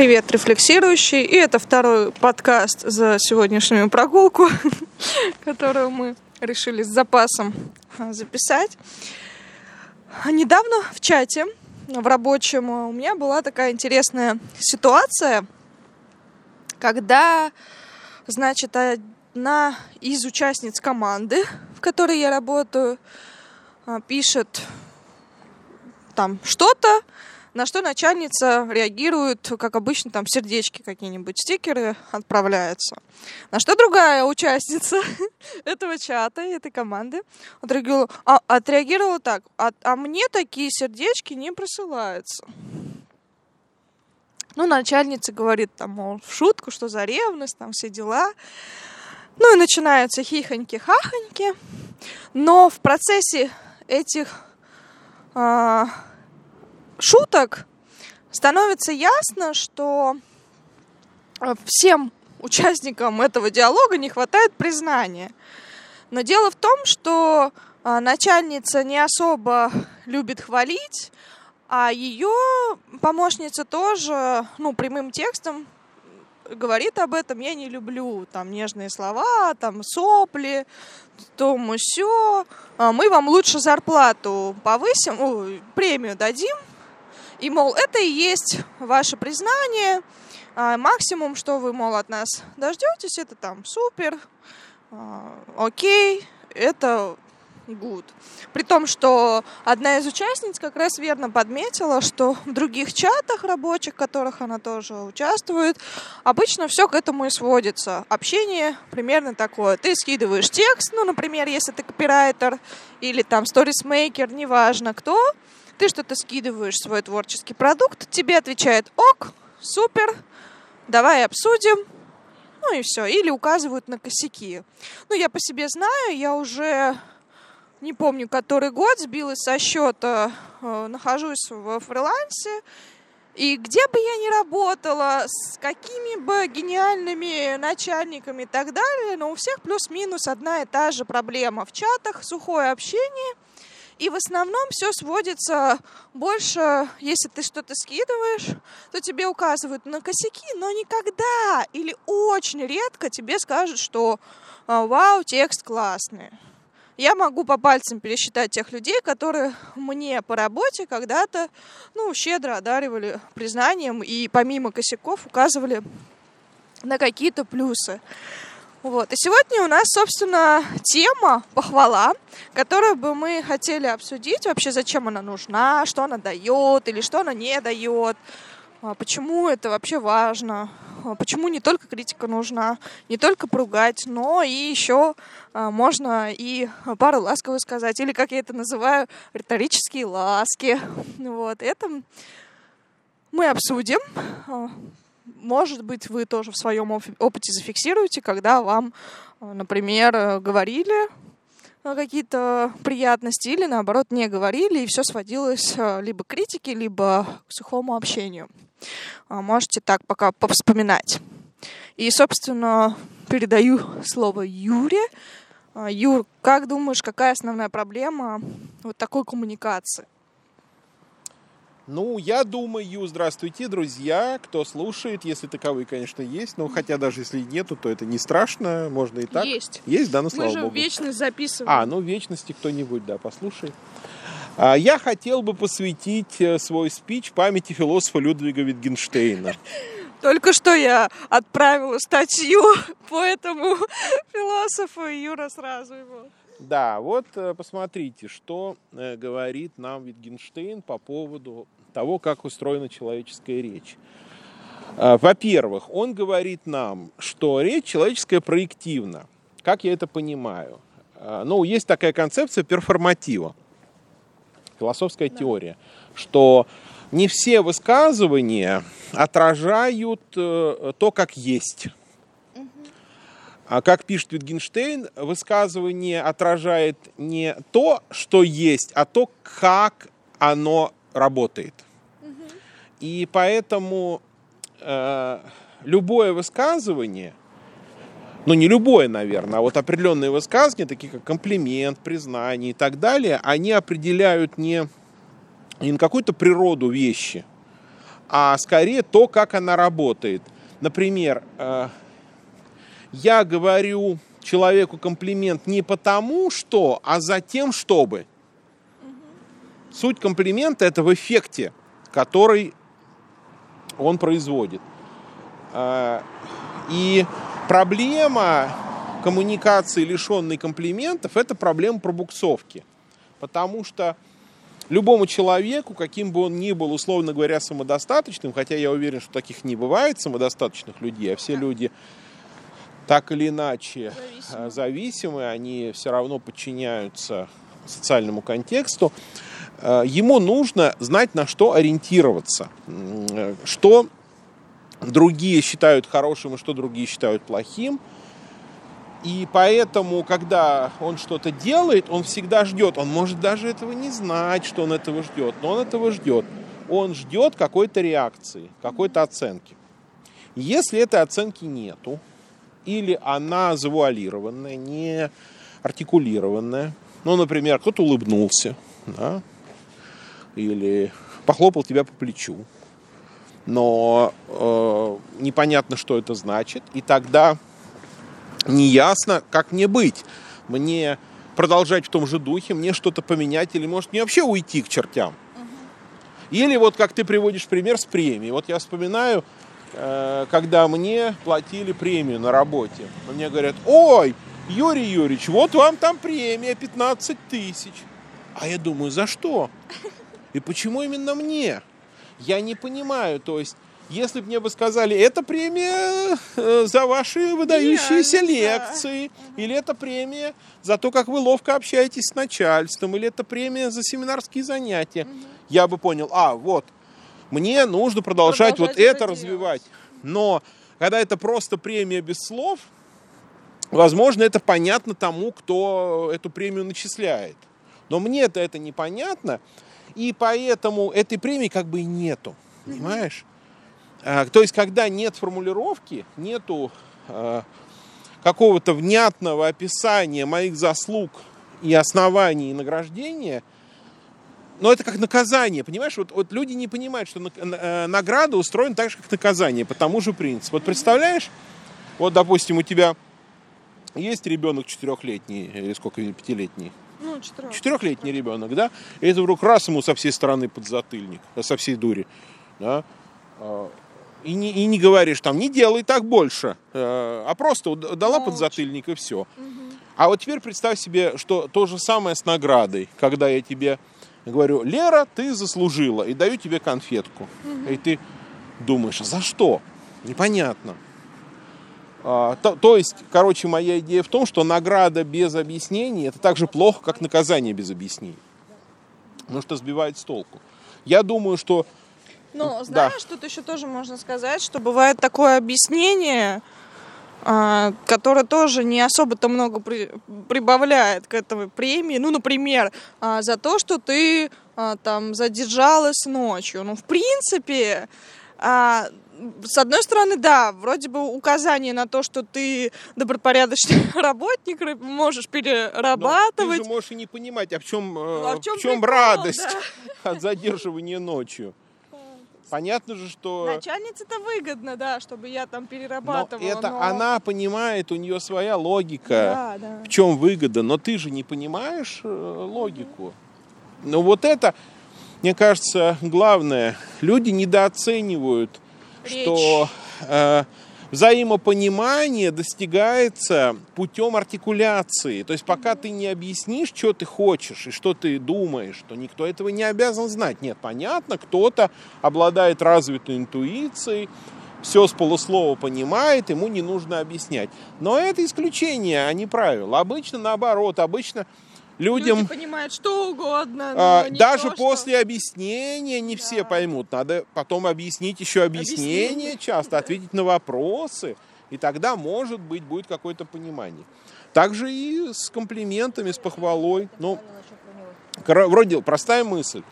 Привет, рефлексирующий. И это второй подкаст за сегодняшнюю прогулку, которую мы решили с запасом а, записать. Недавно в чате, в рабочем, у меня была такая интересная ситуация, когда, значит, одна из участниц команды, в которой я работаю, а, пишет там что-то, на что начальница реагирует, как обычно, там сердечки какие-нибудь, стикеры отправляются. На что другая участница этого чата, этой команды отреагировала, а, отреагировала так, а, а мне такие сердечки не присылаются. Ну, начальница говорит там, мол, в шутку, что за ревность, там все дела. Ну и начинаются хихоньки-хахоньки. Но в процессе этих а, шуток становится ясно, что э, всем участникам этого диалога не хватает признания. Но дело в том, что а, начальница не особо любит хвалить, а ее помощница тоже, ну, прямым текстом говорит об этом, я не люблю там нежные слова, там сопли, то мы все, а мы вам лучше зарплату повысим, ну, премию дадим, и, мол, это и есть ваше признание. А максимум, что вы, мол, от нас дождетесь, это там супер, а, окей, это good. При том, что одна из участниц как раз верно подметила, что в других чатах рабочих, в которых она тоже участвует, обычно все к этому и сводится. Общение примерно такое. Ты скидываешь текст, ну, например, если ты копирайтер или там сторисмейкер, неважно кто, ты что-то скидываешь, свой творческий продукт, тебе отвечает ок, супер, давай обсудим, ну и все. Или указывают на косяки. Ну, я по себе знаю, я уже не помню, который год сбилась со счета, э, нахожусь в фрилансе, и где бы я ни работала, с какими бы гениальными начальниками и так далее, но у всех плюс-минус одна и та же проблема. В чатах сухое общение – и в основном все сводится больше, если ты что-то скидываешь, то тебе указывают на косяки, но никогда или очень редко тебе скажут, что а, вау, текст классный. Я могу по пальцам пересчитать тех людей, которые мне по работе когда-то ну, щедро одаривали признанием и помимо косяков указывали на какие-то плюсы. Вот. И сегодня у нас, собственно, тема похвала, которую бы мы хотели обсудить. Вообще, зачем она нужна, что она дает или что она не дает, а почему это вообще важно, а почему не только критика нужна, не только поругать, но и еще а, можно и пару ласковых сказать, или, как я это называю, риторические ласки. Вот. Это мы обсудим может быть, вы тоже в своем опыте зафиксируете, когда вам, э, например, э, говорили э, какие-то приятности или, наоборот, не говорили, и все сводилось либо к критике, либо к сухому общению. Можете так пока повспоминать. И, собственно, передаю слово Юре. Юр, как думаешь, какая основная проблема вот такой коммуникации? Ну, я думаю, здравствуйте, друзья, кто слушает, если таковые, конечно, есть. Но хотя даже если нету, то это не страшно, можно и так. Есть. Есть, да, ну слава Мы же богу. вечность записываем. А, ну, вечности кто-нибудь, да, послушай. А, я хотел бы посвятить э, свой спич памяти философа Людвига Витгенштейна. Только что я отправила статью по этому философу, и Юра сразу его да, вот э, посмотрите, что э, говорит нам Витгенштейн по поводу того, как устроена человеческая речь. А, во-первых, он говорит нам, что речь человеческая проективна. Как я это понимаю? А, ну, есть такая концепция перформатива, философская да. теория, что не все высказывания отражают э, то, как есть. А как пишет Витгенштейн, высказывание отражает не то, что есть, а то, как оно работает. И поэтому э, любое высказывание, ну не любое, наверное, а вот определенные высказывания, такие как комплимент, признание и так далее, они определяют не, не какую-то природу вещи, а скорее то, как она работает. Например, э, я говорю человеку комплимент не потому, что, а за тем, чтобы. Суть комплимента это в эффекте, который он производит. Э, и проблема коммуникации, лишенной комплиментов, это проблема пробуксовки. Потому что любому человеку, каким бы он ни был, условно говоря, самодостаточным, хотя я уверен, что таких не бывает самодостаточных людей, а все люди так или иначе зависимы, зависимы они все равно подчиняются социальному контексту, э, ему нужно знать, на что ориентироваться, что другие считают хорошим и что другие считают плохим – и поэтому, когда он что-то делает, он всегда ждет. Он может даже этого не знать, что он этого ждет, но он этого ждет. Он ждет какой-то реакции, какой-то оценки. Если этой оценки нету, или она завуалированная, не артикулированная, ну, например, кто-то улыбнулся, да, или похлопал тебя по плечу, но э, непонятно, что это значит, и тогда неясно, как мне быть. Мне продолжать в том же духе, мне что-то поменять или, может, мне вообще уйти к чертям. Или вот как ты приводишь пример с премией. Вот я вспоминаю, э, когда мне платили премию на работе. Мне говорят, ой, Юрий Юрьевич, вот вам там премия 15 тысяч. А я думаю, за что? И почему именно мне? Я не понимаю, то есть если бы мне бы сказали, это премия э, за ваши выдающиеся лекции, да. или это премия за то, как вы ловко общаетесь с начальством, или это премия за семинарские занятия, угу. я бы понял, а, вот, мне нужно продолжать, продолжать вот это, это развивать. Но когда это просто премия без слов, возможно, это понятно тому, кто эту премию начисляет. Но мне-то это непонятно, и поэтому этой премии как бы и нету. Понимаешь? А, то есть, когда нет формулировки, нету а, какого-то внятного описания моих заслуг и оснований и награждения, но это как наказание, понимаешь? Вот, вот люди не понимают, что э, награда устроена так же, как наказание, по тому же принципу. Вот представляешь, вот, допустим, у тебя есть ребенок четырехлетний, или сколько, пятилетний? Ну, четырех. Четырехлетний ребенок, да? И это вдруг раз ему со всей стороны под затыльник, со всей дури, да? А, и не, и не говоришь там, не делай так больше, э, а просто дала Молча. подзатыльник и все. Угу. А вот теперь представь себе, что то же самое с наградой, когда я тебе говорю, Лера, ты заслужила, и даю тебе конфетку. Угу. И ты думаешь, за что? Непонятно. А, то, то есть, короче, моя идея в том, что награда без объяснений это так же плохо, как наказание без объяснений. Потому что сбивает с толку. Я думаю, что ну, знаешь, да. тут еще тоже можно сказать, что бывает такое объяснение, а, которое тоже не особо-то много при, прибавляет к этой премии. Ну, например, а, за то, что ты там задержалась ночью. Ну, в принципе, с одной стороны, да, вроде бы указание на то, что ты добропорядочный работник, можешь перерабатывать. Но ты же можешь и не понимать, а в чем, а в чем, в чем прикол, радость да? от задерживания ночью. Понятно же, что... Начальнице-то выгодно, да, чтобы я там перерабатывала. Но это но... она понимает, у нее своя логика, да, да. в чем выгода. Но ты же не понимаешь э, логику. Ну вот это, мне кажется, главное. Люди недооценивают, Речь. что... Э, взаимопонимание достигается путем артикуляции. То есть пока ты не объяснишь, что ты хочешь и что ты думаешь, то никто этого не обязан знать. Нет, понятно, кто-то обладает развитой интуицией, все с полуслова понимает, ему не нужно объяснять. Но это исключение, а не правило. Обычно наоборот, обычно людям... Люди понимают что угодно, а, Даже то, после что... объяснения не да. все поймут. Надо потом объяснить еще объяснение, объяснение. часто, ответить на вопросы. И тогда, может быть, будет какое-то понимание. Также и с комплиментами, с похвалой. Ну, вроде простая мысль.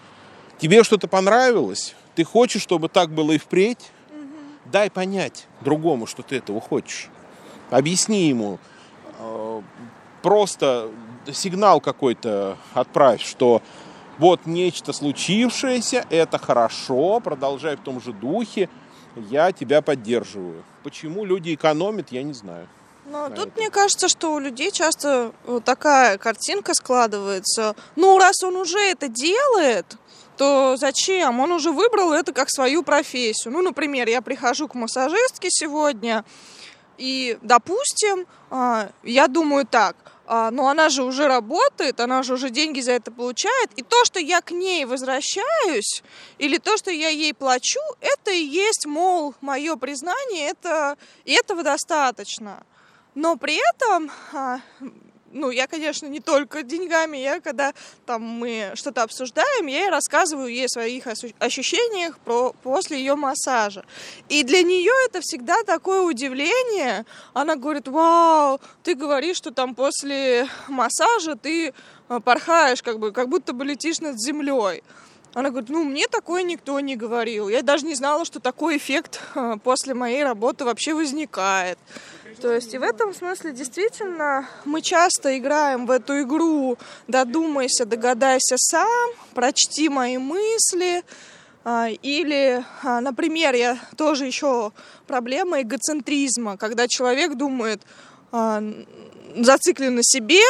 Тебе что-то понравилось, ты хочешь, чтобы так было и впредь, угу. дай понять другому, что ты этого хочешь. Объясни ему. Просто сигнал какой-то отправь, что вот нечто случившееся, это хорошо, продолжай в том же духе, я тебя поддерживаю. Почему люди экономят, я не знаю. Но тут это. мне кажется, что у людей часто вот такая картинка складывается. Ну, раз он уже это делает, то зачем? Он уже выбрал это как свою профессию. Ну, например, я прихожу к массажистке сегодня, и, допустим, а, я думаю так, но она же уже работает, она же уже деньги за это получает, и то, что я к ней возвращаюсь, или то, что я ей плачу, это и есть, мол, мое признание, это, и этого достаточно. Но при этом а, ну, я, конечно, не только деньгами, я, когда там мы что-то обсуждаем, я ей рассказываю ей о своих ощущениях про, после ее массажа. И для нее это всегда такое удивление. Она говорит, вау, ты говоришь, что там после массажа ты э, порхаешь, как бы, как будто бы летишь над землей. Она говорит, ну, мне такое никто не говорил. Я даже не знала, что такой эффект э, после моей работы вообще возникает. То есть и в этом смысле действительно мы часто играем в эту игру «додумайся, догадайся сам», «прочти мои мысли», а, или, а, например, я тоже еще проблема эгоцентризма, когда человек думает, а, зациклен на себе,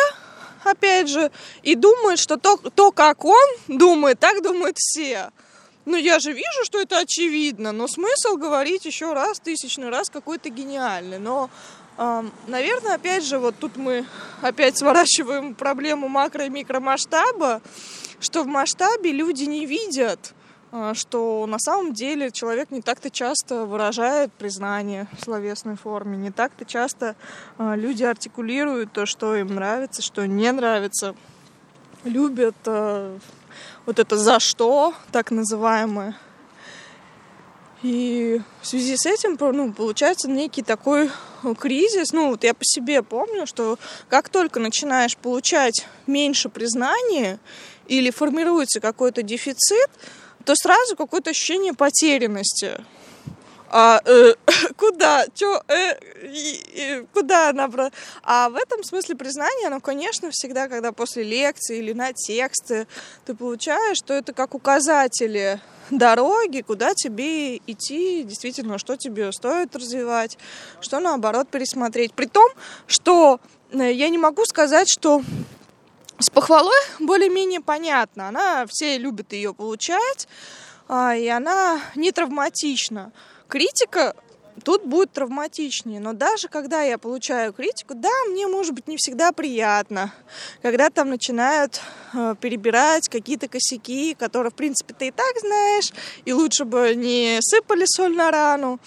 опять же, и думает, что то, то, как он думает, так думают все. Ну, я же вижу, что это очевидно, но смысл говорить еще раз, тысячный раз какой-то гениальный. Но Наверное, опять же, вот тут мы опять сворачиваем проблему макро- и микромасштаба, что в масштабе люди не видят, а, что на самом деле человек не так-то часто выражает признание в словесной форме, не так-то часто а, люди артикулируют то, что им нравится, что не нравится, любят а, вот это за что, так называемое. И в связи с этим ну, получается некий такой кризис. Ну, вот я по себе помню, что как только начинаешь получать меньше признания или формируется какой-то дефицит, то сразу какое-то ощущение потерянности. А, э, куда? Чё, э, и, куда она? А в этом смысле признание, оно, конечно, всегда, когда после лекции или на тексты ты получаешь, что это как указатели дороги, куда тебе идти, действительно, что тебе стоит развивать, что наоборот пересмотреть. При том, что э, я не могу сказать, что с похвалой более-менее понятно. Она, все любят ее получать, а, и она не травматична. Критика тут будет травматичнее. Но даже когда я получаю критику, да, мне может быть не всегда приятно, когда там начинают э, перебирать какие-то косяки, которые, в принципе, ты и так знаешь, и лучше бы не сыпали соль на рану.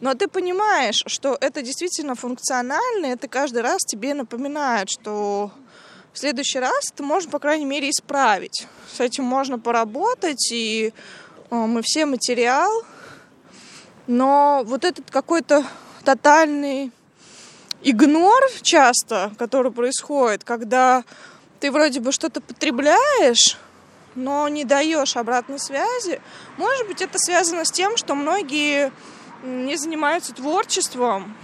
Но ты понимаешь, что это действительно функционально, и это каждый раз тебе напоминает, что в следующий раз ты можешь, по крайней мере, исправить. С этим можно поработать, и э, мы все материал, но вот этот какой-то тотальный игнор часто, который происходит, когда ты вроде бы что-то потребляешь, но не даешь обратной связи, может быть, это связано с тем, что многие не занимаются творчеством,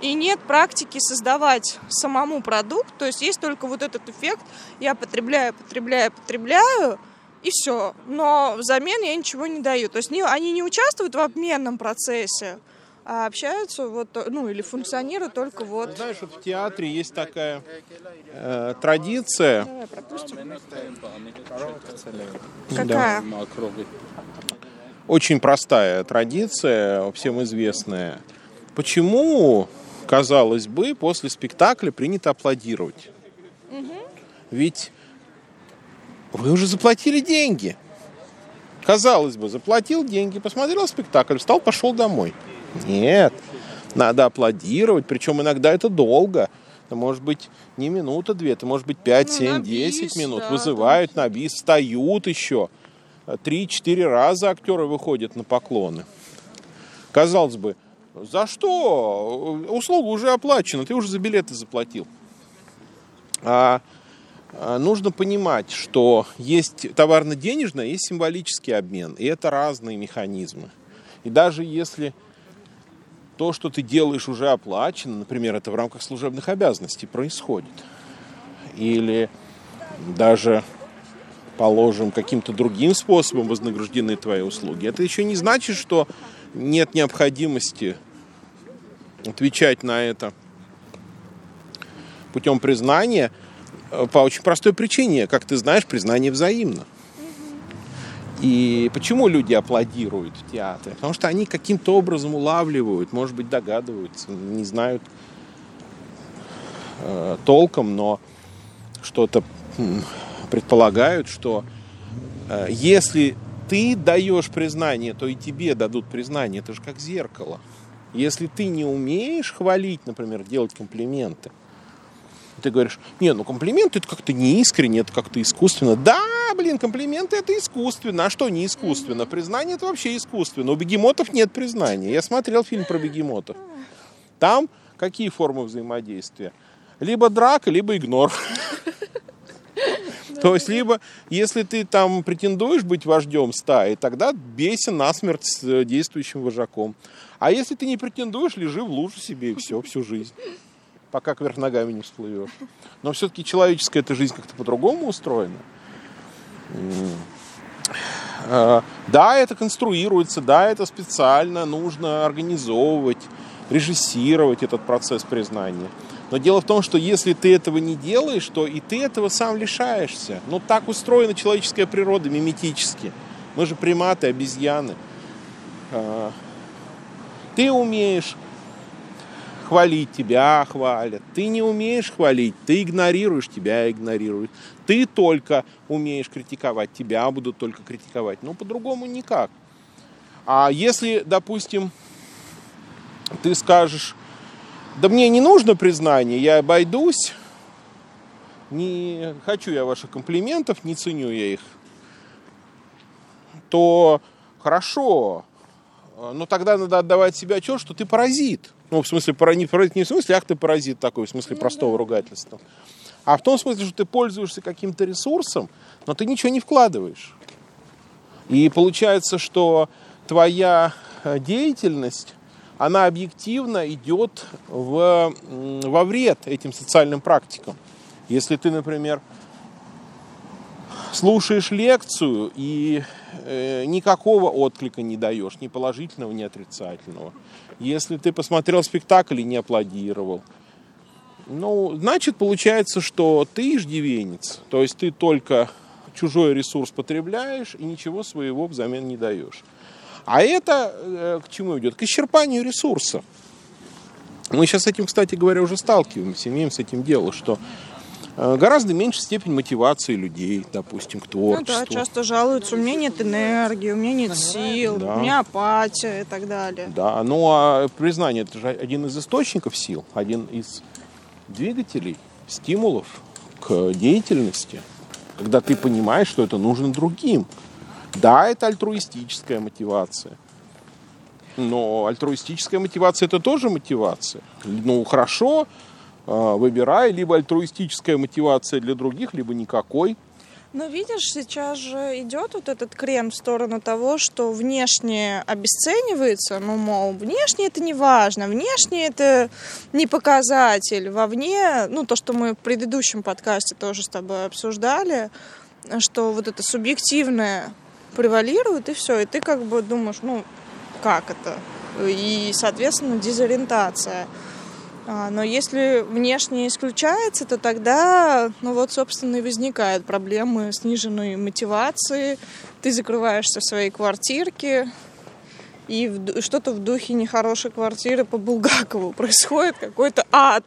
и нет практики создавать самому продукт, то есть есть только вот этот эффект, я потребляю, потребляю, потребляю, и все. Но взамен я ничего не даю. То есть не, они не участвуют в обменном процессе, а общаются вот, ну, или функционируют только вот. Знаешь, вот в театре есть такая э, традиция. Какая? Да. Очень простая традиция, всем известная. Почему, казалось бы, после спектакля принято аплодировать? Угу. Ведь вы уже заплатили деньги. Казалось бы, заплатил деньги, посмотрел спектакль, встал, пошел домой. Нет, надо аплодировать, причем иногда это долго. Это может быть не минута, две, это может быть 5, ну, 7, 10 бис, минут. Да, Вызывают на бис, встают еще. Три-четыре раза актеры выходят на поклоны. Казалось бы, за что? Услуга уже оплачена, ты уже за билеты заплатил. А, нужно понимать, что есть товарно-денежный, есть символический обмен, и это разные механизмы. И даже если то, что ты делаешь, уже оплачено, например, это в рамках служебных обязанностей происходит, или даже положим, каким-то другим способом вознаграждены твои услуги, это еще не значит, что нет необходимости отвечать на это путем признания по очень простой причине. Как ты знаешь, признание взаимно. И почему люди аплодируют в театре? Потому что они каким-то образом улавливают, может быть, догадываются, не знают э, толком, но что-то предполагают, что э, если ты даешь признание, то и тебе дадут признание. Это же как зеркало. Если ты не умеешь хвалить, например, делать комплименты, ты говоришь, не, ну комплименты это как-то не искренне, это как-то искусственно. Да, блин, комплименты это искусственно. А что не искусственно? Признание это вообще искусственно. У бегемотов нет признания. Я смотрел фильм про бегемотов. Там какие формы взаимодействия? Либо драка, либо игнор. То есть, либо, если ты там претендуешь быть вождем стаи, тогда бейся насмерть с э, действующим вожаком. А если ты не претендуешь, лежи в луже себе и все, всю жизнь. Пока кверх ногами не всплывешь. Но все-таки человеческая эта жизнь как-то по-другому устроена. А, да, это конструируется, да, это специально нужно организовывать, режиссировать этот процесс признания. Но дело в том, что если ты этого не делаешь, то и ты этого сам лишаешься. Ну, так устроена человеческая природа миметически. Мы же приматы, обезьяны. А, ты умеешь хвалить, тебя хвалят. Ты не умеешь хвалить, ты игнорируешь, тебя игнорируют. Ты только умеешь критиковать, тебя будут только критиковать. Но по-другому никак. А если, допустим, ты скажешь, да мне не нужно признание, я обойдусь, не хочу я ваших комплиментов, не ценю я их, то хорошо, но тогда надо отдавать себе отчет, что ты паразит. Ну, в смысле, не, паразит не в смысле, ах ты паразит такой, в смысле ну, простого ругательства. А в том смысле, что ты пользуешься каким-то ресурсом, но ты ничего не вкладываешь. И получается, что твоя э, деятельность она объективно идет в, во вред этим социальным практикам. Если ты, например, слушаешь лекцию и никакого отклика не даешь, ни положительного, ни отрицательного. Если ты посмотрел спектакль и не аплодировал, ну, значит, получается, что ты иждивенец. То есть ты только чужой ресурс потребляешь и ничего своего взамен не даешь. А это э, к чему идет? К исчерпанию ресурса. Мы сейчас с этим, кстати говоря, уже сталкиваемся, имеем с этим дело, что э, гораздо меньше степень мотивации людей, допустим, к творчеству. Ну да, часто жалуются, у меня нет энергии, у меня нет сил, да. у меня апатия и так далее. Да, ну а признание это же один из источников сил, один из двигателей, стимулов к деятельности, когда ты понимаешь, что это нужно другим. Да, это альтруистическая мотивация. Но альтруистическая мотивация это тоже мотивация. Ну, хорошо, а, выбирай, либо альтруистическая мотивация для других, либо никакой. Но видишь, сейчас же идет вот этот крем в сторону того, что внешне обесценивается, ну, мол, внешне это не важно, внешне это не показатель, вовне, ну, то, что мы в предыдущем подкасте тоже с тобой обсуждали, что вот это субъективное превалирует, и все. И ты как бы думаешь, ну, как это? И, соответственно, дезориентация. А, но если внешне исключается, то тогда, ну вот, собственно, и возникают проблемы сниженной мотивации. Ты закрываешься в своей квартирке, и что-то в духе нехорошей квартиры по Булгакову происходит, какой-то ад.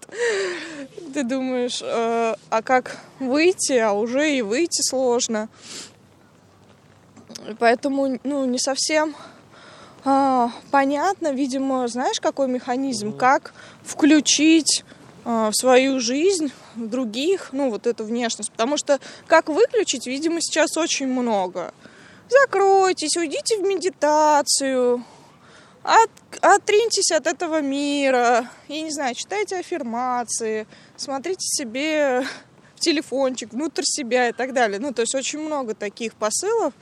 Ты думаешь, э, а как выйти, а уже и выйти сложно. Поэтому, ну, не совсем а, понятно, видимо, знаешь, какой механизм, как включить а, в свою жизнь других, ну, вот эту внешность. Потому что как выключить, видимо, сейчас очень много. Закройтесь, уйдите в медитацию, от, отриньтесь от этого мира, я не знаю, читайте аффирмации, смотрите себе телефончик внутрь себя и так далее. Ну, то есть очень много таких посылов,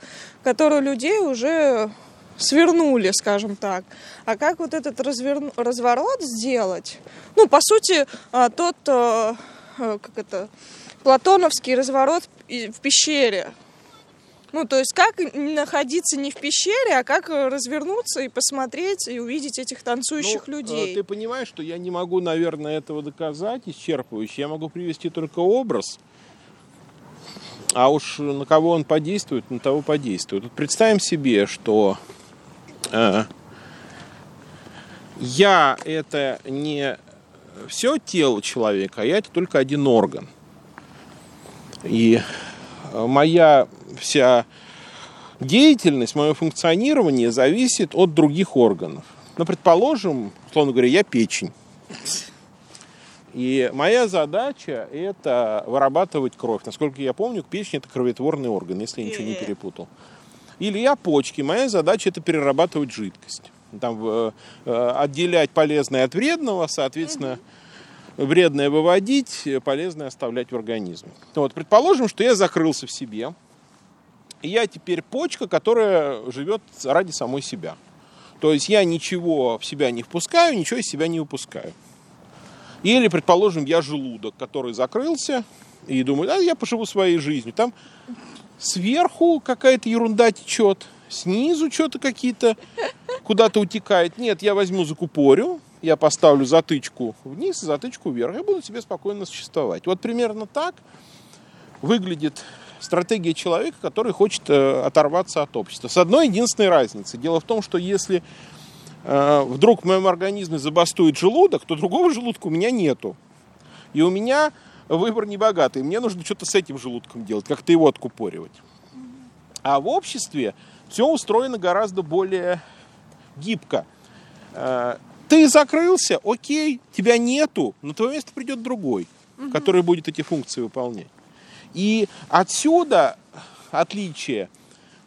которые людей уже свернули, скажем так. А как вот этот разверну, разворот сделать? Ну, по сути, а, тот, а, а, как это, платоновский разворот в пещере. Ну, то есть как находиться не в пещере, а как развернуться и посмотреть и увидеть этих танцующих Ну, людей. э, Ты понимаешь, что я не могу, наверное, этого доказать исчерпывающе. Я могу привести только образ. А уж на кого он подействует, на того подействует. Вот представим себе, что э, я это не все тело человека, а я это только один орган. И э, моя вся деятельность, мое функционирование зависит от других органов. Ну, предположим, условно говоря, я печень. И моя задача – это вырабатывать кровь. Насколько я помню, печень – это кроветворный орган, если я ничего не перепутал. Или я почки. Моя задача – это перерабатывать жидкость. Там, э, э, отделять полезное от вредного, соответственно, вредное выводить, полезное оставлять в организме. Вот, предположим, что я закрылся в себе, и я теперь почка, которая живет ради самой себя. То есть я ничего в себя не впускаю, ничего из себя не выпускаю. Или, предположим, я желудок, который закрылся, и думаю, а я поживу своей жизнью. Там сверху какая-то ерунда течет, снизу что-то какие-то куда-то утекает. Нет, я возьму закупорю, я поставлю затычку вниз, затычку вверх, и буду себе спокойно существовать. Вот примерно так выглядит стратегия человека, который хочет э, оторваться от общества. С одной единственной разницей. Дело в том, что если э, вдруг в моем организме забастует желудок, то другого желудка у меня нету. И у меня выбор не богатый. Мне нужно что-то с этим желудком делать, как-то его откупоривать. А в обществе все устроено гораздо более гибко. Э, Ты закрылся, окей, тебя нету, на твое место придет другой, который будет эти функции выполнять. И отсюда отличие.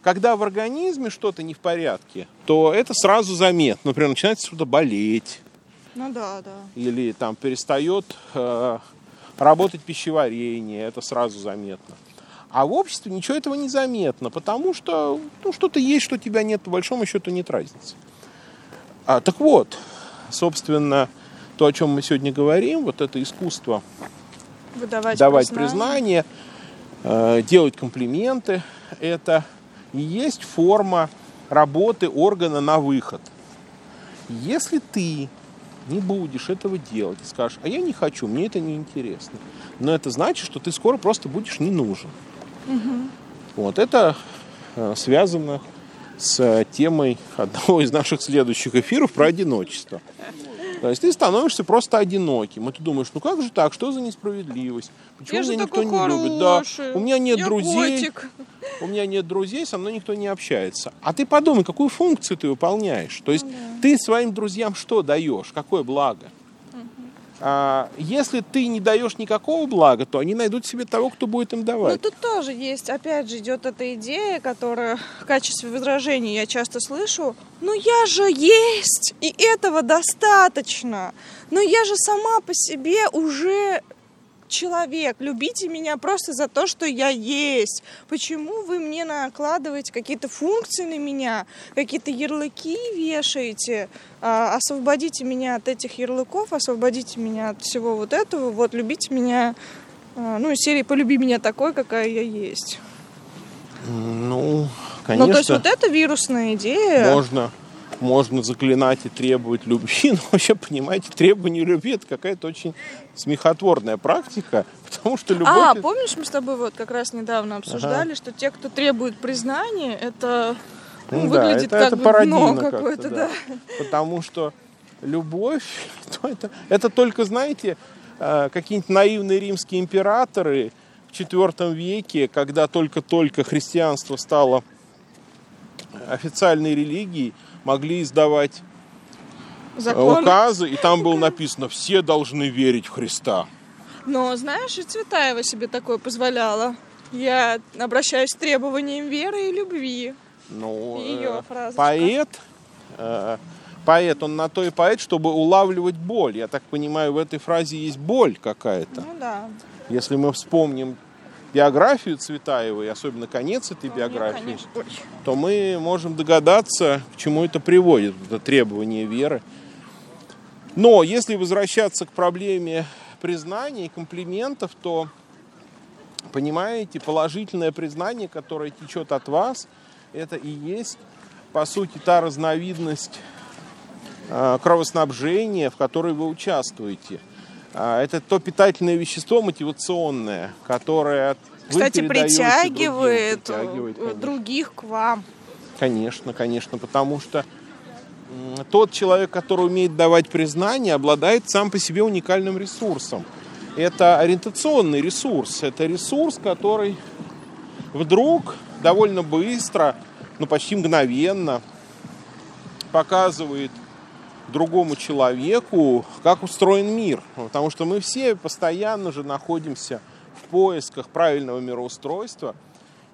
Когда в организме что-то не в порядке, то это сразу заметно. Например, начинает что-то болеть, Ну да, да. или там перестает э, работать пищеварение, это сразу заметно. А в обществе ничего этого не заметно, потому что ну, что-то есть, что тебя нет, по большому счету нет разницы. А, так вот, собственно, то, о чем мы сегодня говорим, вот это искусство Выдавать давать признание. признание, э, делать комплименты, это и есть форма работы органа на выход. Если ты не будешь этого делать и скажешь, а я не хочу, мне это не интересно, но это значит, что ты скоро просто будешь не нужен. Вот это э, связано с э, темой одного из наших следующих эфиров про одиночество. То есть ты становишься просто одиноким. И ты думаешь, ну как же так, что за несправедливость? Почему Я меня никто не любит? Да, у меня нет Я друзей, котик. у меня нет друзей, со мной никто не общается. А ты подумай, какую функцию ты выполняешь? То есть Ну ты своим друзьям что даешь? Какое благо? А, если ты не даешь никакого блага, то они найдут себе того, кто будет им Ну, давать. тут тоже есть, опять же, идет эта идея, которая в качестве возражения я часто слышу. Ну, я же есть, и этого достаточно. Но я же сама по себе уже человек. Любите меня просто за то, что я есть. Почему вы мне накладываете какие-то функции на меня, какие-то ярлыки вешаете? А, освободите меня от этих ярлыков, освободите меня от всего вот этого. Вот, любите меня а, Ну, из серии «Полюби меня такой, какая я есть». Ну, конечно. Ну, то есть вот эта вирусная идея... можно, можно заклинать и требовать любви, но вообще, понимаете, требование любви это какая-то очень смехотворная практика, потому что любовь... А, помнишь, мы с тобой вот как раз недавно обсуждали, что те, кто требует признания, это ну, Ну да, выглядит это, как это бы дно какое-то, да. Потому что любовь, то это, это только, знаете, э, какие-нибудь наивные римские императоры в IV веке, когда только-только христианство стало официальной религией, могли издавать э, Закон. указы, и там было написано «все должны верить в Христа». Но, знаешь, и Цветаева себе такое позволяла. Я обращаюсь с требованием веры и любви. Ну, Её э, поэт, э, поэт, он на то и поэт, чтобы улавливать боль. Я так понимаю, в этой фразе есть боль какая-то. Ну да. Если мы вспомним биографию Цветаевой, особенно конец этой Вполне, биографии, конечно. То мы можем догадаться, к чему это приводит, это требование веры. Но если возвращаться к проблеме признания и комплиментов, то Понимаете, положительное признание, которое течет от вас, это и есть, по сути, та разновидность э, кровоснабжения, в которой вы участвуете. Э, это то питательное вещество мотивационное, которое Кстати, притягивает, другим, притягивает других к вам. Конечно, конечно, потому что тот человек, который умеет давать признание, обладает сам по себе уникальным ресурсом. Это ориентационный ресурс. Это ресурс, который вдруг довольно быстро, ну почти мгновенно показывает другому человеку, как устроен мир. Потому что мы все постоянно же находимся в поисках правильного мироустройства –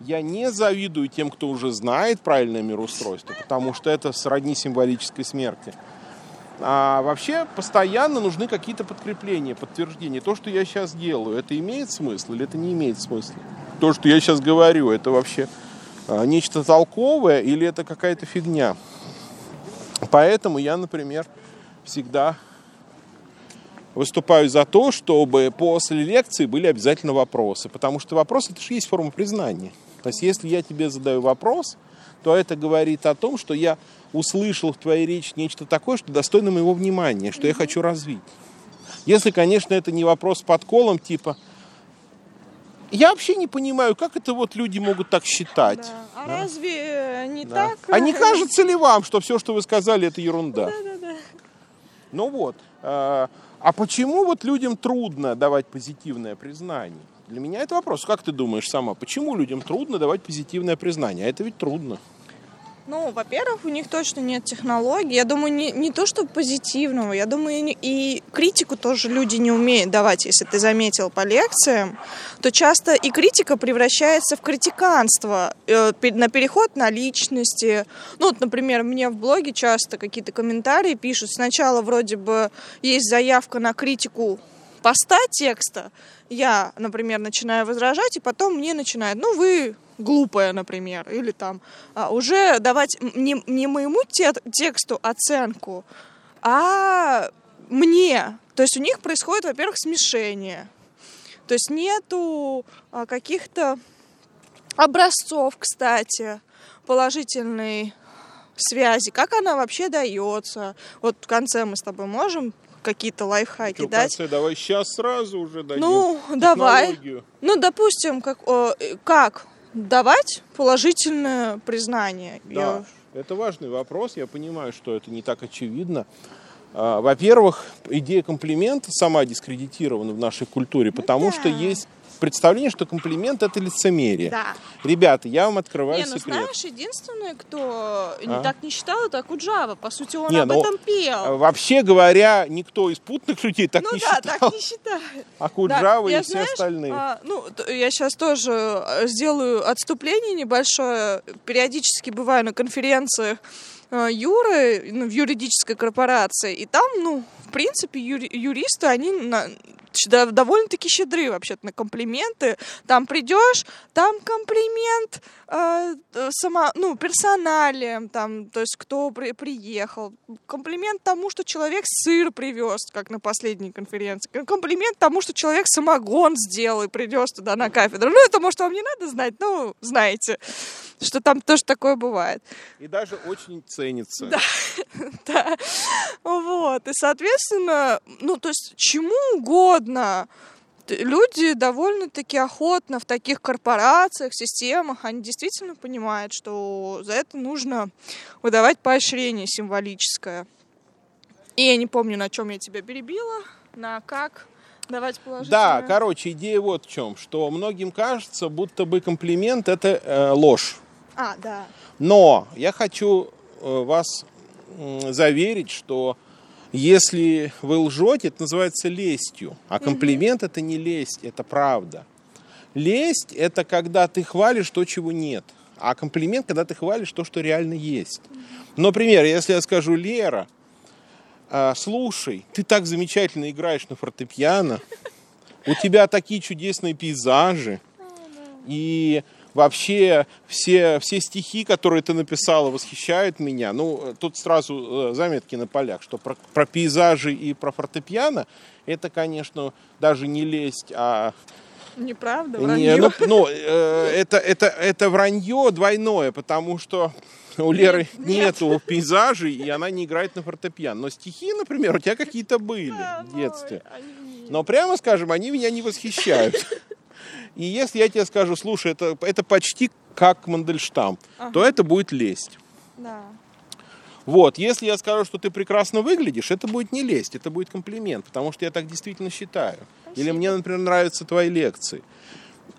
я не завидую тем, кто уже знает правильное мироустройство, потому что это сродни символической смерти. А вообще постоянно нужны какие-то подкрепления, подтверждения. То, что я сейчас делаю, это имеет смысл или это не имеет смысла? То, что я сейчас говорю, это вообще а, нечто толковое или это какая-то фигня? Поэтому я, например, всегда выступаю за то, чтобы после лекции были обязательно вопросы, потому что вопрос это же есть форма признания. То есть если я тебе задаю вопрос, то это говорит о том, что я услышал в твоей речи нечто такое, что достойно моего внимания, что я хочу развить. Если, конечно, это не вопрос с подколом, типа, я вообще не понимаю, как это вот люди могут так считать. Да. А да? разве не да. так? А не кажется ли вам, что все, что вы сказали, это ерунда? Да, да, да. Ну вот. А, а почему вот людям трудно давать позитивное признание? Для меня это вопрос. Как ты думаешь сама, почему людям трудно давать позитивное признание? А это ведь трудно. Ну, во-первых, у них точно нет технологий. Я думаю, не, не то, что позитивного, я думаю, и критику тоже люди не умеют давать, если ты заметил по лекциям, то часто и критика превращается в критиканство, э, на переход на личности. Ну, вот, например, мне в блоге часто какие-то комментарии пишут. Сначала вроде бы есть заявка на критику поста текста я, например, начинаю возражать, и потом мне начинает, ну вы глупая, например, или там а, уже давать не, не моему те, тексту оценку, а мне. То есть у них происходит, во-первых, смешение. То есть нету а, каких-то образцов, кстати, положительной связи, как она вообще дается. Вот в конце мы с тобой можем какие-то лайфхаки дать. Давай сейчас сразу уже дадим Ну, давай. Ну, допустим, как, о, как давать положительное признание. Да, я... это важный вопрос. Я понимаю, что это не так очевидно. А, во-первых, идея комплимента сама дискредитирована в нашей культуре, ну потому да. что есть представление, что комплимент это лицемерие. Да. Ребята, я вам открываю не, ну, секрет. знаешь, единственное, кто а? так не считал, это Акуджава. По сути, он не, об ну, этом пел. Вообще говоря, никто из путных людей так ну, не да, считал. так не считает. Акуджава да, и все знаешь, остальные. А, ну, я сейчас тоже э, сделаю отступление небольшое. Периодически бываю на конференциях э, Юры ну, в юридической корпорации, и там, ну, в принципе, юри, юристы, они на, довольно-таки щедры вообще-то на комплименты. Там придешь, там комплимент э, сама, ну, персоналием, там, то есть кто при, приехал. Комплимент тому, что человек сыр привез, как на последней конференции. Комплимент тому, что человек самогон сделал и привез туда на кафедру. Ну, это, может, вам не надо знать, ну, знаете, что там тоже такое бывает. И даже очень ценится. Да, да. Вот. И, соответственно, ну, то есть чему угодно люди довольно-таки охотно в таких корпорациях, системах, они действительно понимают, что за это нужно выдавать поощрение символическое. И я не помню, на чем я тебя перебила, на как давать положительное. Да, короче, идея вот в чем, что многим кажется, будто бы комплимент это э, ложь. А, да. Но я хочу э, вас заверить, что если вы лжете, это называется лестью. А комплимент это не лесть, это правда. Лесть это когда ты хвалишь то, чего нет. А комплимент, когда ты хвалишь то, что реально есть. Например, если я скажу, Лера, а, слушай, ты так замечательно играешь на фортепиано, у тебя такие чудесные пейзажи, и вообще все, все стихи, которые ты написала, восхищают меня. Ну, тут сразу э, заметки на полях, что про, про пейзажи и про фортепиано, это, конечно, даже не лесть, а Неправда, Не, вранье. ну, ну, э, это, это, это вранье двойное, потому что у Леры Нет, нет. нету пейзажей, и она не играет на фортепиано. Но стихи, например, у тебя какие-то были Да, в детстве. они- Но прямо скажем, они меня не восхищают. И если я тебе скажу, слушай, это, это почти как Мандельштам, то это будет лесть. Да. Вот, если я скажу, что ты прекрасно выглядишь, это будет не лесть, это будет комплимент, потому что я так действительно считаю. Или мне, например, нравятся твои лекции.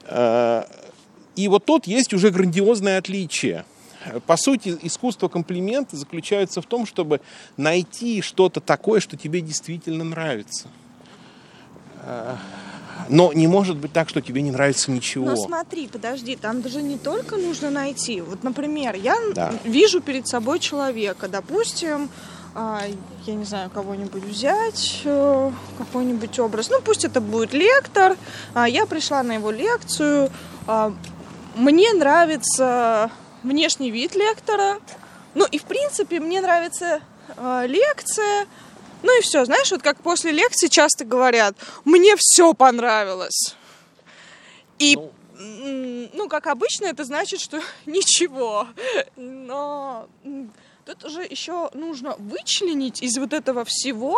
Э, И вот тут есть уже грандиозное отличие. По сути, искусство комплимента заключается в том, чтобы найти что-то такое, что тебе действительно нравится. Э, Но не может быть так, что тебе не нравится ничего. Но смотри, подожди, там даже не только нужно найти. Вот, например, я Да. вижу перед собой человека, допустим, а, я не знаю, кого-нибудь взять, э, какой-нибудь образ. Ну, пусть это будет лектор. А, Я пришла на его лекцию. а, Мне нравится внешний вид лектора. Ну, и, в принципе, мне нравится а, лекция. Ну и все, знаешь, вот как после лекции часто говорят, мне все понравилось. И, Ну. ну, как обычно, это значит, что ничего. Но тут уже еще нужно вычленить из вот этого всего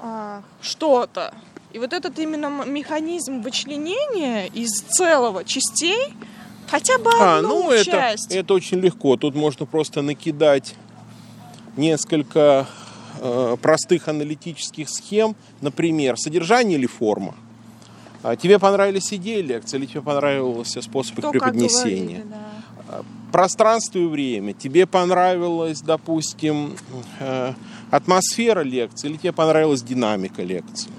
а, что-то. И вот этот именно механизм вычленения из целого частей, хотя бы А, одну ну это, часть. это очень легко. Тут можно просто накидать несколько простых аналитических схем. Например, содержание или форма. А тебе понравились идеи лекции или тебе понравился способ их преподнесения? говорили, да. Пространство и время. Тебе понравилась, допустим, э, атмосфера лекции или тебе понравилась динамика лекции?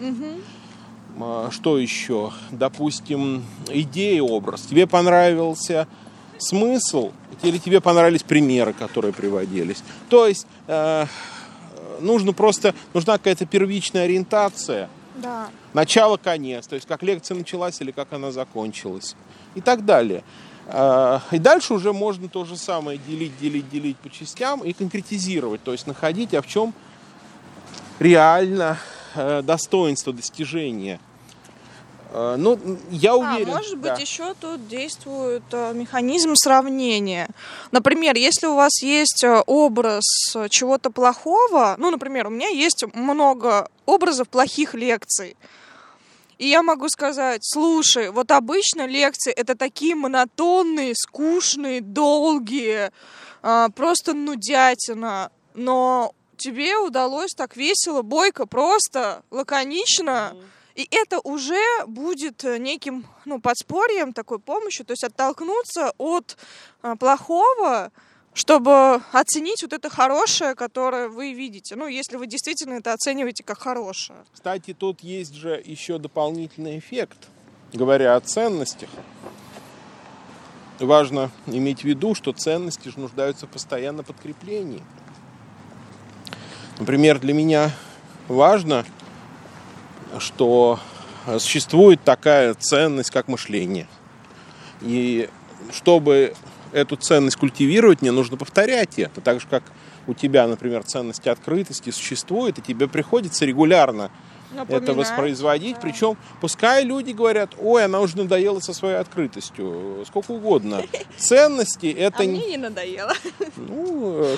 А, Что еще? Допустим, идея, образ. Тебе понравился смысл или тебе понравились примеры, которые приводились? То есть э, нужно просто нужна какая-то первичная ориентация, Да. начало, конец, то есть как лекция началась или как она закончилась и так далее. Э, И дальше уже можно то же самое делить, делить, делить по частям и конкретизировать, то есть находить, а в чем реально э, достоинство достижения. Э, Ну, я уверен. А, может быть, да. еще тут действует э, механизм сравнения. Например, если у вас есть э, образ чего-то плохого, ну, например, у меня есть много образов плохих лекций. И я могу сказать, слушай, вот обычно лекции это такие монотонные, скучные, долгие, просто нудятина. Но тебе удалось так весело, бойко, просто, лаконично. И это уже будет э, неким ну, подспорьем, такой помощью, то есть оттолкнуться от а, плохого, чтобы оценить вот это хорошее, которое вы видите. Ну, если вы действительно это оцениваете как хорошее. Кстати, тут есть же еще дополнительный эффект, говоря о ценностях. Важно иметь в виду, что ценности же нуждаются в постоянно подкреплении. Например, для меня важно, что существует такая ценность, как мышление. И чтобы эту ценность культивировать, мне нужно повторять это. Так же, как у тебя, например, ценность открытости существует, и тебе приходится регулярно это Напоминать, воспроизводить. да. Причем, пускай люди говорят, ой, она уже надоела со своей открытостью, сколько угодно. Ценности это А не... мне не надоело. Ну, э,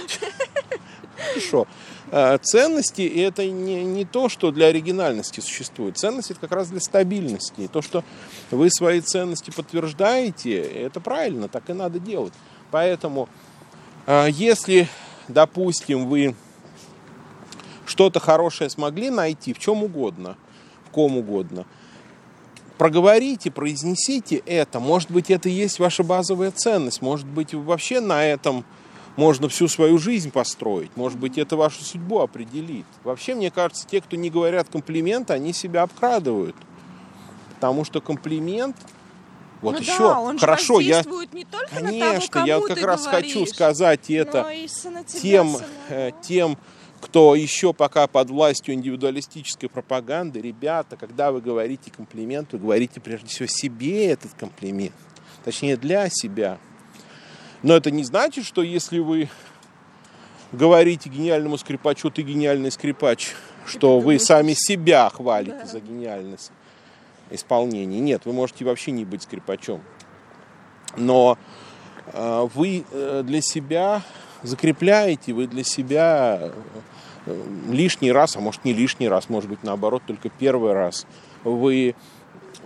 хорошо. Э, Ценности это не, не то, что для оригинальности существует. Ценности это как раз для стабильности. И то, что вы свои ценности подтверждаете, это правильно, так и надо делать. Поэтому, э, если, допустим, вы что-то хорошее смогли найти в чем угодно, в ком угодно, проговорите, произнесите это. Может быть, это и есть ваша базовая ценность. Может быть, вообще на этом можно всю свою жизнь построить. Может быть, это вашу судьбу определит. Вообще, мне кажется, те, кто не говорят комплимент, они себя обкрадывают. Потому что комплимент... Вот Ну еще, да, он хорошо, я... не только на того, Конечно, я как раз хочу говоришь, сказать это тем, самого. э, тем, кто еще пока под властью индивидуалистической пропаганды, ребята, когда вы говорите комплимент, вы говорите прежде всего себе этот комплимент. Точнее, для себя. Но это не значит, что если вы говорите гениальному скрипачу, ты гениальный скрипач, что вы сами себя хвалите Да. за гениальность. исполнении. Нет, вы можете вообще не быть скрипачом. Но э, вы э, для себя закрепляете, вы для себя э, лишний раз, а может не лишний раз, может быть наоборот, только первый раз, вы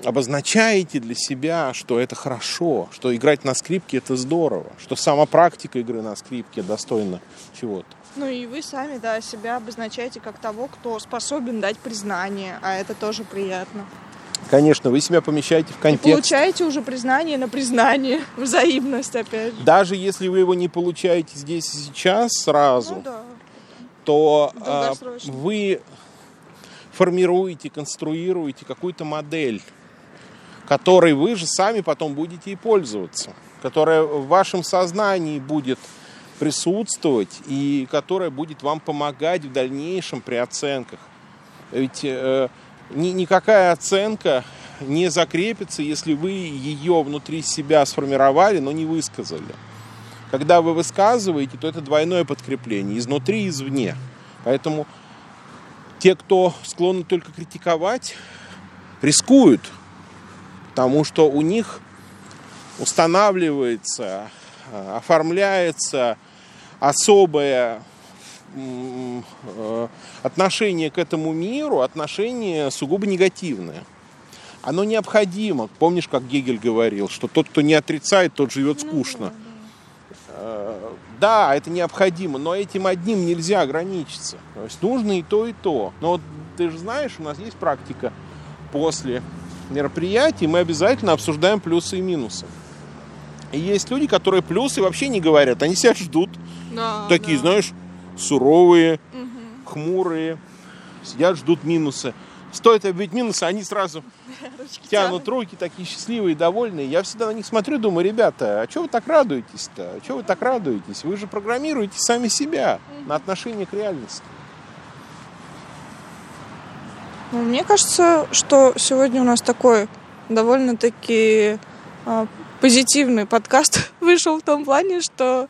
обозначаете для себя, что это хорошо, что играть на скрипке это здорово, что сама практика игры на скрипке достойна чего-то. Ну и вы сами, да, себя обозначаете как того, кто способен дать признание, а это тоже приятно. Конечно, вы себя помещаете в контекст. И получаете уже признание на признание, взаимность опять же. Даже если вы его не получаете здесь и сейчас сразу, ну, да. то а, вы формируете, конструируете какую-то модель, которой вы же сами потом будете и пользоваться, которая в вашем сознании будет присутствовать и которая будет вам помогать в дальнейшем при оценках. Ведь э, ни, никакая оценка не закрепится, если вы ее внутри себя сформировали, но не высказали. Когда вы высказываете, то это двойное подкрепление, изнутри и извне. Поэтому те, кто склонны только критиковать, рискуют, потому что у них устанавливается, э, оформляется особое э, отношение к этому миру, отношение сугубо негативное. Оно необходимо. Помнишь, как Гегель говорил, что тот, кто не отрицает, тот живет ну скучно. Э, да, это необходимо, но этим одним нельзя ограничиться. То есть нужно и то, и то. Но вот ты же знаешь, у нас есть практика после мероприятий, мы обязательно обсуждаем плюсы и минусы. И есть люди, которые плюсы вообще не говорят, они себя ждут. Да, Такие, да. знаешь, суровые, угу. хмурые, сидят, ждут минусы. Стоит объявить минусы, они сразу Ручки тянут руки, такие счастливые, довольные. Я всегда на них смотрю, думаю, ребята, а что вы так радуетесь-то? А что вы так радуетесь? Вы же программируете сами себя на отношение к реальности. Ну, мне кажется, что сегодня у нас такой довольно-таки а, позитивный подкаст вышел в том плане, что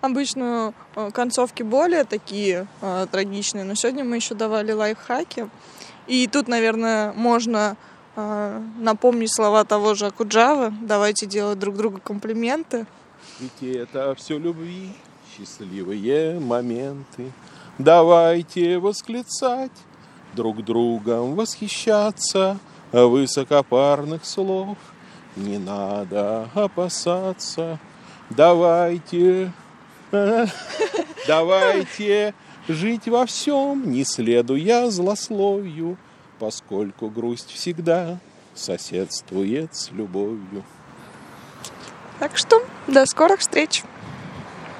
обычно э, концовки более такие э, трагичные, но сегодня мы еще давали лайфхаки. И тут, наверное, можно э, напомнить слова того же Акуджавы. Давайте делать друг другу комплименты. Ведь это все любви, счастливые моменты. Давайте восклицать, друг другом восхищаться, высокопарных слов – не надо опасаться. Давайте, давайте жить во всем, не следуя злословию, поскольку грусть всегда соседствует с любовью. Так что до скорых встреч!